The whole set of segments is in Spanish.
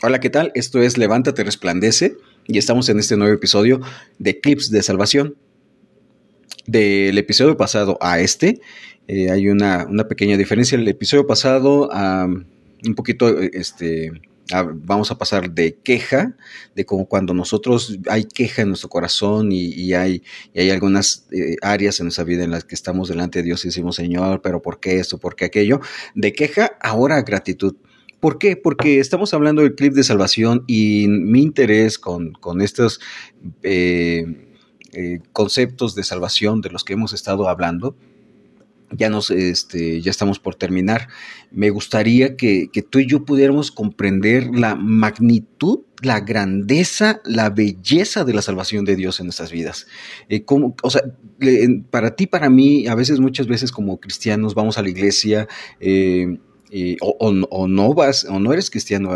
Hola, ¿qué tal? Esto es Levántate, resplandece y estamos en este nuevo episodio de Clips de Salvación. Del episodio pasado a este eh, hay una, pequeña diferencia. El episodio pasado, un poquito, este, vamos a pasar de queja, de como cuando nosotros hay queja en nuestro corazón y, hay, hay algunas eh, áreas en nuestra vida en las que estamos delante de Dios y decimos, Señor, pero ¿por qué esto? ¿Por qué aquello? De queja, ahora gratitud. ¿Por qué? Porque estamos hablando del clip de salvación y mi interés con, estos eh, eh, conceptos de salvación de los que hemos estado hablando, ya nos, este, ya estamos por terminar. Me gustaría que, tú y yo pudiéramos comprender la magnitud, la grandeza, la belleza de la salvación de Dios en nuestras vidas. Eh, o sea, para ti, para mí, a veces, muchas veces como cristianos vamos a la iglesia, o, no vas, o no eres cristiano,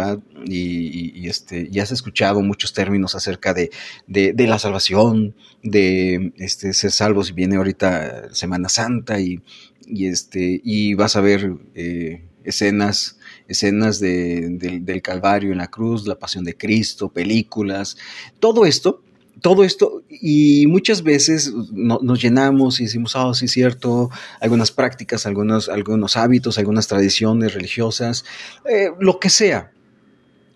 Y, este, ya has escuchado muchos términos acerca de, la salvación, de este, ser salvos, y viene ahorita Semana Santa y, este, y vas a ver eh, escenas, escenas del Calvario en la cruz, la pasión de Cristo, películas, todo esto todo esto, y muchas veces nos llenamos y decimos, oh, sí, cierto, algunas prácticas, algunos, algunos hábitos, algunas tradiciones religiosas, eh, lo que sea,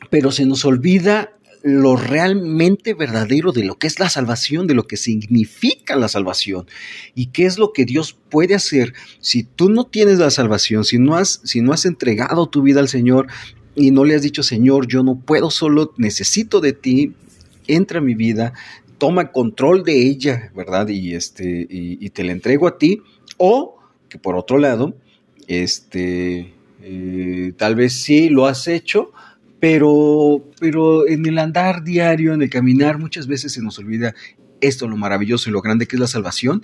pero se nos olvida lo realmente verdadero de lo que es la salvación, de lo que significa la salvación. Y qué es lo que Dios puede hacer si tú no tienes la salvación, si no has, si no has entregado tu vida al Señor y no le has dicho, Señor, yo no puedo solo, necesito de ti, entra en mi vida, toma control de ella, ¿verdad? Y, este, y, te la entrego a ti. O que por otro lado, este, eh, tal vez sí lo has hecho, pero, pero en el andar diario, en el caminar, muchas veces se nos olvida esto, lo maravilloso y lo grande que es la salvación.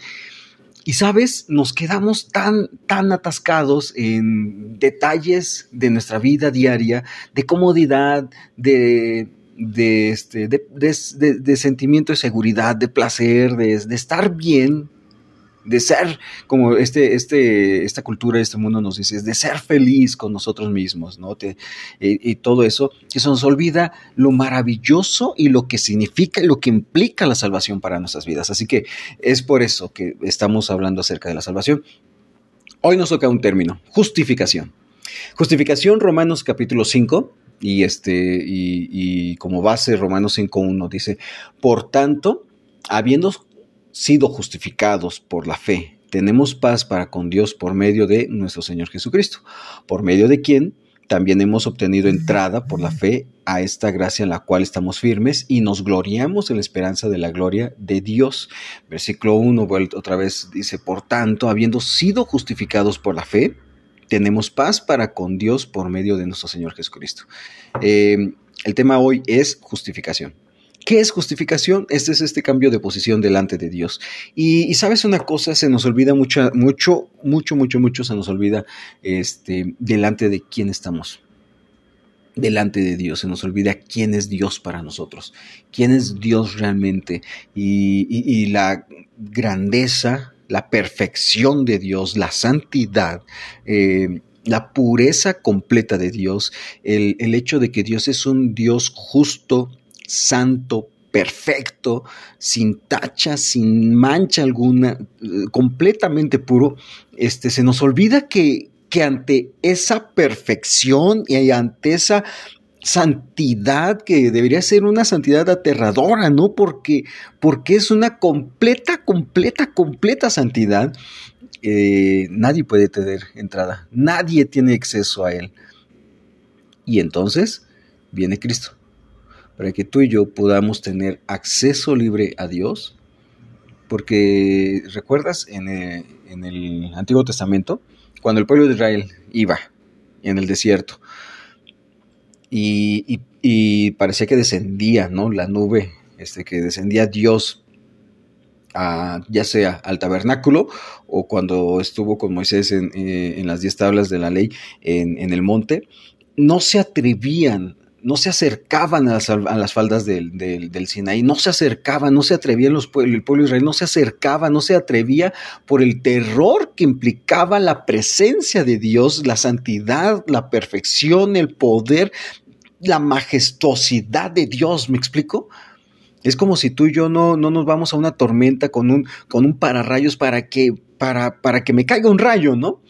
Y sabes, nos quedamos tan, tan atascados en detalles de nuestra vida diaria, de comodidad, de, de, este, de, sentimiento de seguridad, de placer, de, estar bien, de ser, como este, este, esta cultura, este mundo nos dice, de ser feliz con nosotros mismos, ¿no? y, todo eso, que se nos olvida lo maravilloso y lo que significa y lo que implica la salvación para nuestras vidas. Así que es por eso que estamos hablando acerca de la salvación. Hoy nos toca un término, justificación. Justificación, Romanos capítulo 5, y, este, y, como base Romanos 5.1 dice, por tanto, habiendo sido justificados por la fe, tenemos paz para con Dios por medio de nuestro Señor Jesucristo, por medio de quien también hemos obtenido entrada por la fe a esta gracia en la cual estamos firmes y nos gloriamos en la esperanza de la gloria de Dios. Versículo 1, otra vez dice, por tanto, habiendo sido justificados por la fe, tenemos paz para con Dios por medio de nuestro Señor Jesucristo. Eh, el tema hoy es justificación. ¿Qué es justificación? Este es este cambio de posición delante de Dios. Y, sabes una cosa, se nos olvida mucho, mucho, mucho, mucho, mucho se nos olvida este, delante de quién estamos. Delante de Dios, se nos olvida quién es Dios para nosotros, quién es Dios realmente y la grandeza la perfección de Dios, la santidad, eh, la pureza completa de Dios, el, hecho de que Dios es un Dios justo, santo, perfecto, sin tacha, sin mancha alguna, eh, completamente puro, este, se nos olvida que, que ante esa perfección y ante esa santidad que debería ser una santidad aterradora, ¿no? Porque, porque es una completa, completa, completa santidad. Eh, nadie puede tener entrada, nadie tiene acceso a él. Y entonces viene Cristo, para que tú y yo podamos tener acceso libre a Dios, porque recuerdas en el, en el Antiguo Testamento, cuando el pueblo de Israel iba en el desierto, y, parecía que descendía, ¿no? La nube, este, que descendía Dios ya sea al tabernáculo o cuando estuvo con Moisés en, eh, las diez tablas de la ley en, el monte, no se atrevían, no se acercaban a las, faldas del, del, Sinaí, no se acercaban, no se atrevían los, el pueblo de Israel, no se acercaba, no se atrevía por el terror que implicaba la presencia de Dios, la santidad, la perfección, el poder la majestuosidad de Dios, ¿me explico? Es como si tú y yo no, no nos vamos a una tormenta con un, con un pararrayos para que, para, para que me caiga un rayo, ¿no?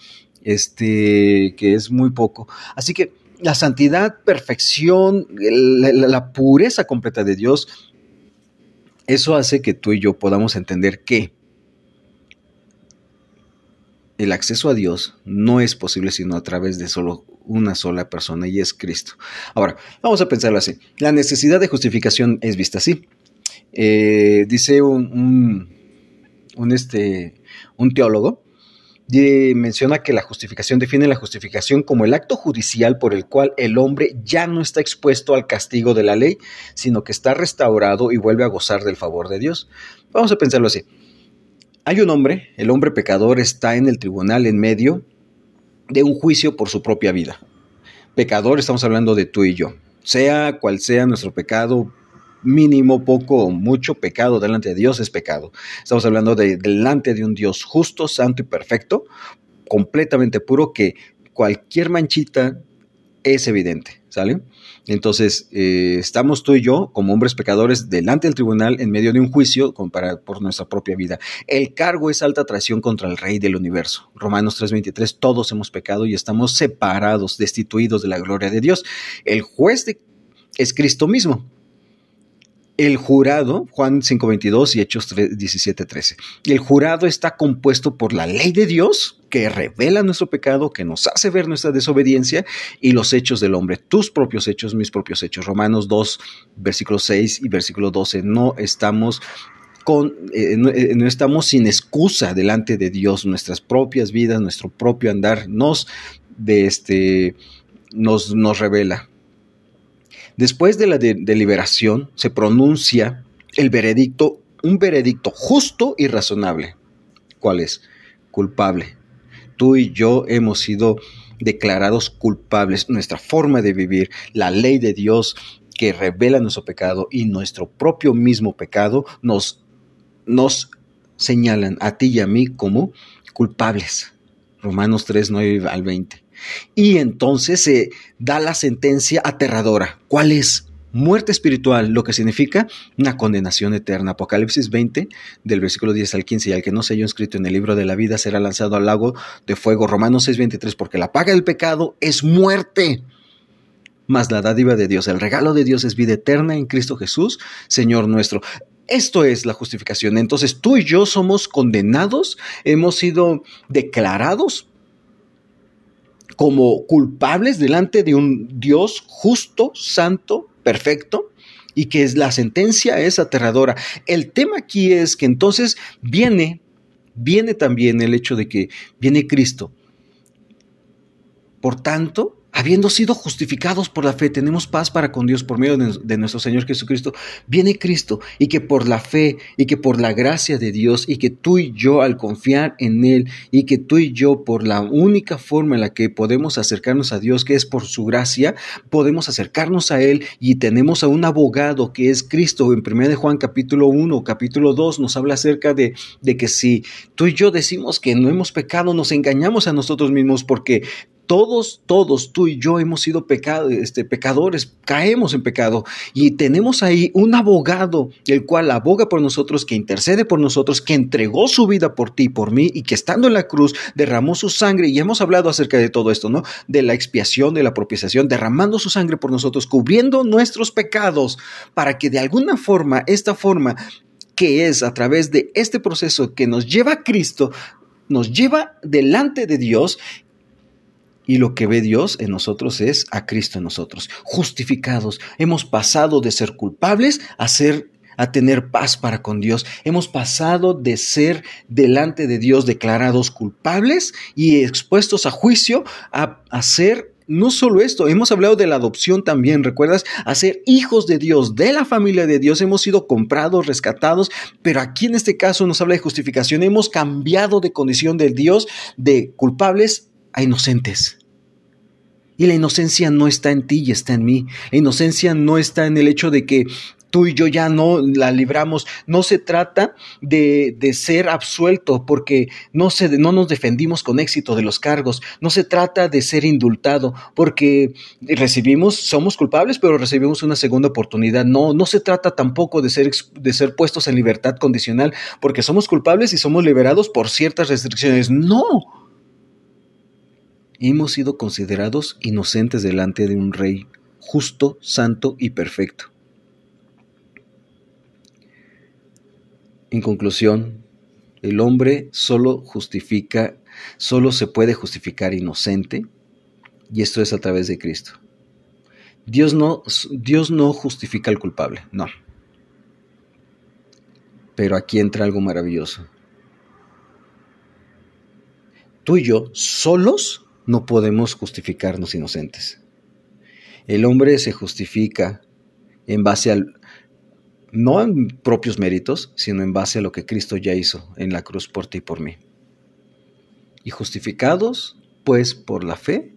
Este, que es muy poco. Así que la santidad, perfección, la, la pureza completa de Dios, eso hace que tú y yo podamos entender que el acceso a Dios no es posible sino a través de solo una sola persona y es Cristo. Ahora, vamos a pensarlo así. La necesidad de justificación es vista así. Eh, dice un, un, este, un teólogo, menciona que la justificación define la justificación como el acto judicial por el cual el hombre ya no está expuesto al castigo de la ley, sino que está restaurado y vuelve a gozar del favor de Dios. Vamos a pensarlo así. Hay un hombre, el hombre pecador está en el tribunal en medio de un juicio por su propia vida. Pecador, estamos hablando de tú y yo. Sea cual sea nuestro pecado, mínimo, poco o mucho pecado delante de Dios es pecado. Estamos hablando de delante de un Dios justo, santo y perfecto, completamente puro, que cualquier manchita es evidente, ¿sale? Entonces, eh, estamos tú y yo, como hombres pecadores, delante del tribunal en medio de un juicio para, por nuestra propia vida. El cargo es alta traición contra el Rey del universo. Romanos 3:23, todos hemos pecado y estamos separados, destituidos de la gloria de Dios. El juez es Cristo mismo el jurado, Juan 5.22 y Hechos 17.13, el jurado está compuesto por la ley de Dios que revela nuestro pecado, que nos hace ver nuestra desobediencia y los hechos del hombre, tus propios hechos, mis propios hechos. Romanos 2, versículo 6 y versículo 12, no estamos con, eh, eh, no, estamos sin excusa delante de Dios, nuestras propias vidas, nuestro propio andar nos, este, nos, nos revela. Después de la deliberación se pronuncia el veredicto, un veredicto justo y razonable. ¿Cuál es? Culpable. Tú y yo hemos sido declarados culpables. Nuestra forma de vivir, la ley de Dios que revela nuestro pecado y nuestro propio mismo pecado nos, nos señalan a ti y a mí como culpables. Romanos 3, 9 al 20. Y entonces se da la sentencia aterradora. ¿Cuál es? Muerte espiritual, lo que significa una condenación eterna. Apocalipsis 20, del versículo 10 al 15, y al que no se haya inscrito en el libro de la vida será lanzado al lago de fuego. Romanos 6, 23, porque la paga del pecado es muerte. Mas la dádiva de Dios, el regalo de Dios es vida eterna en Cristo Jesús, Señor nuestro. Esto es la justificación. Entonces tú y yo somos condenados, hemos sido declarados como culpables delante de un Dios justo, santo, perfecto, y que la sentencia es aterradora. El tema aquí es que entonces viene, viene también el hecho de que viene Cristo. Por tanto, habiendo sido justificados por la fe, tenemos paz para con Dios por medio de nuestro Señor Jesucristo. Viene Cristo y que por la fe y que por la gracia de Dios y que tú y yo al confiar en Él y que tú y yo por la única forma en la que podemos acercarnos a Dios, que es por su gracia, podemos acercarnos a Él y tenemos a un abogado que es Cristo. En 1 de Juan capítulo 1, capítulo 2 nos habla acerca de, de que si tú y yo decimos que no hemos pecado, nos engañamos a nosotros mismos porque todos, todos, tú y yo hemos sido pecado, este, pecadores, caemos en pecado y tenemos ahí un abogado, el cual aboga por nosotros, que intercede por nosotros, que entregó su vida por ti, por mí y que estando en la cruz derramó su sangre y hemos hablado acerca de todo esto, ¿no? De la expiación, de la propiciación, derramando su sangre por nosotros, cubriendo nuestros pecados para que de alguna forma, esta forma que es a través de este proceso que nos lleva a Cristo, nos lleva delante de Dios y lo que ve Dios en nosotros es a Cristo en nosotros, justificados. Hemos pasado de ser culpables a ser a tener paz para con Dios. Hemos pasado de ser delante de Dios declarados culpables y expuestos a juicio a, ser no solo esto, hemos hablado de la adopción también, ¿recuerdas? A ser hijos de Dios, de la familia de Dios, hemos sido comprados, rescatados, pero aquí en este caso nos habla de justificación, hemos cambiado de condición de Dios de culpables a inocentes. Y la inocencia no está en ti y está en mí. La inocencia no está en el hecho de que tú y yo ya no la libramos. No se trata de, de ser absuelto porque no, se, no nos defendimos con éxito de los cargos. No se trata de ser indultado porque recibimos, somos culpables, pero recibimos una segunda oportunidad. No, no se trata tampoco de ser, de ser puestos en libertad condicional porque somos culpables y somos liberados por ciertas restricciones. No. Hemos sido considerados inocentes delante de un rey justo, santo y perfecto. En conclusión, el hombre solo justifica, solo se puede justificar inocente, y esto es a través de Cristo. Dios no, Dios no justifica al culpable, no. Pero aquí entra algo maravilloso. Tú y yo solos no podemos justificarnos inocentes. El hombre se justifica en base al, no en propios méritos, sino en base a lo que Cristo ya hizo en la cruz por ti y por mí. Y justificados, pues, por la fe,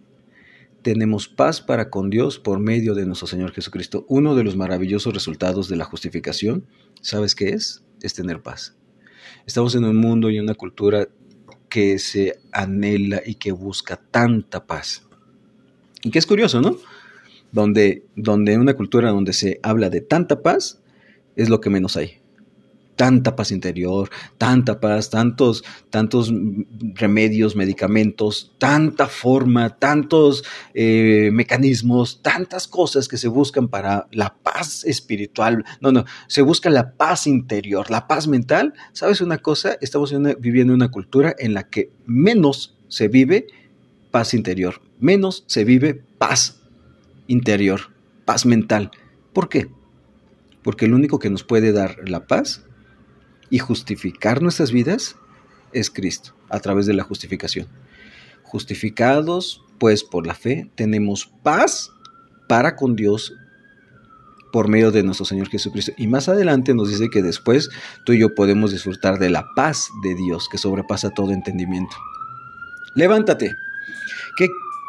tenemos paz para con Dios por medio de nuestro Señor Jesucristo. Uno de los maravillosos resultados de la justificación, ¿sabes qué es? Es tener paz. Estamos en un mundo y una cultura que se anhela y que busca tanta paz. Y que es curioso, ¿no? Donde, donde una cultura donde se habla de tanta paz, es lo que menos hay. Tanta paz interior, tanta paz, tantos, tantos remedios, medicamentos, tanta forma, tantos eh, mecanismos, tantas cosas que se buscan para la paz espiritual. No, no, se busca la paz interior, la paz mental. ¿Sabes una cosa? Estamos viviendo una cultura en la que menos se vive paz interior, menos se vive paz interior, paz mental. ¿Por qué? porque el único que nos puede dar la paz y justificar nuestras vidas es Cristo, a través de la justificación. Justificados, pues, por la fe, tenemos paz para con Dios por medio de nuestro Señor Jesucristo. Y más adelante nos dice que después tú y yo podemos disfrutar de la paz de Dios que sobrepasa todo entendimiento. Levántate. ¿Qué,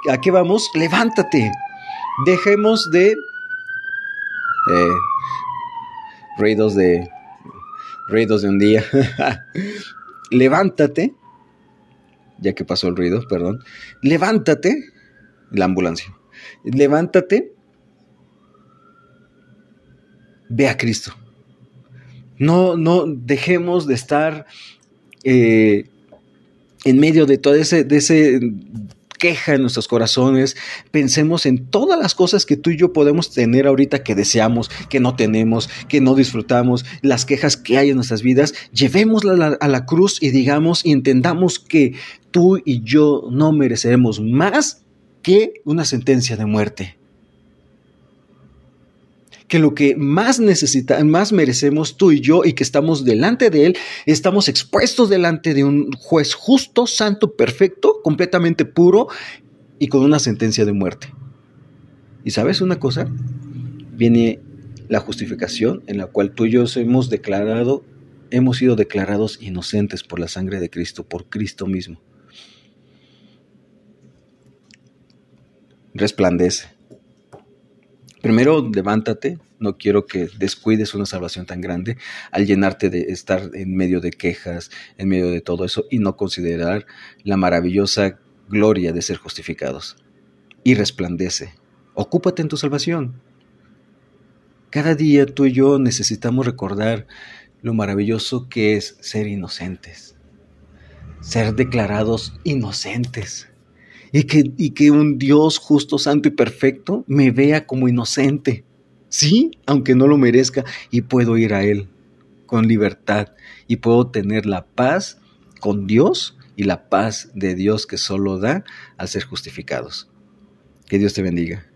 ¿A qué vamos? Levántate. Dejemos de eh, ruidos de ruidos de un día. levántate, ya que pasó el ruido, perdón. Levántate, la ambulancia. Levántate. Ve a Cristo. No, no dejemos de estar eh, en medio de todo ese, de ese queja en nuestros corazones, pensemos en todas las cosas que tú y yo podemos tener ahorita que deseamos, que no tenemos, que no disfrutamos, las quejas que hay en nuestras vidas, llevémoslas a la, cruz y digamos y entendamos que tú y yo no mereceremos más que una sentencia de muerte que lo que más necesita, más merecemos tú y yo y que estamos delante de Él, estamos expuestos delante de un juez justo, santo, perfecto, completamente puro y con una sentencia de muerte. ¿Y sabes una cosa? Viene la justificación en la cual tú y yo hemos declarado, hemos sido declarados inocentes por la sangre de Cristo, por Cristo mismo. Resplandece Primero, levántate. No quiero que descuides una salvación tan grande al llenarte de estar en medio de quejas, en medio de todo eso y no considerar la maravillosa gloria de ser justificados. Y resplandece. Ocúpate en tu salvación. Cada día tú y yo necesitamos recordar lo maravilloso que es ser inocentes, ser declarados inocentes y que, y que un Dios justo, santo y perfecto me vea como inocente. Sí, aunque no lo merezca, y puedo ir a Él con libertad y puedo tener la paz con Dios y la paz de Dios que solo da al ser justificados. Que Dios te bendiga.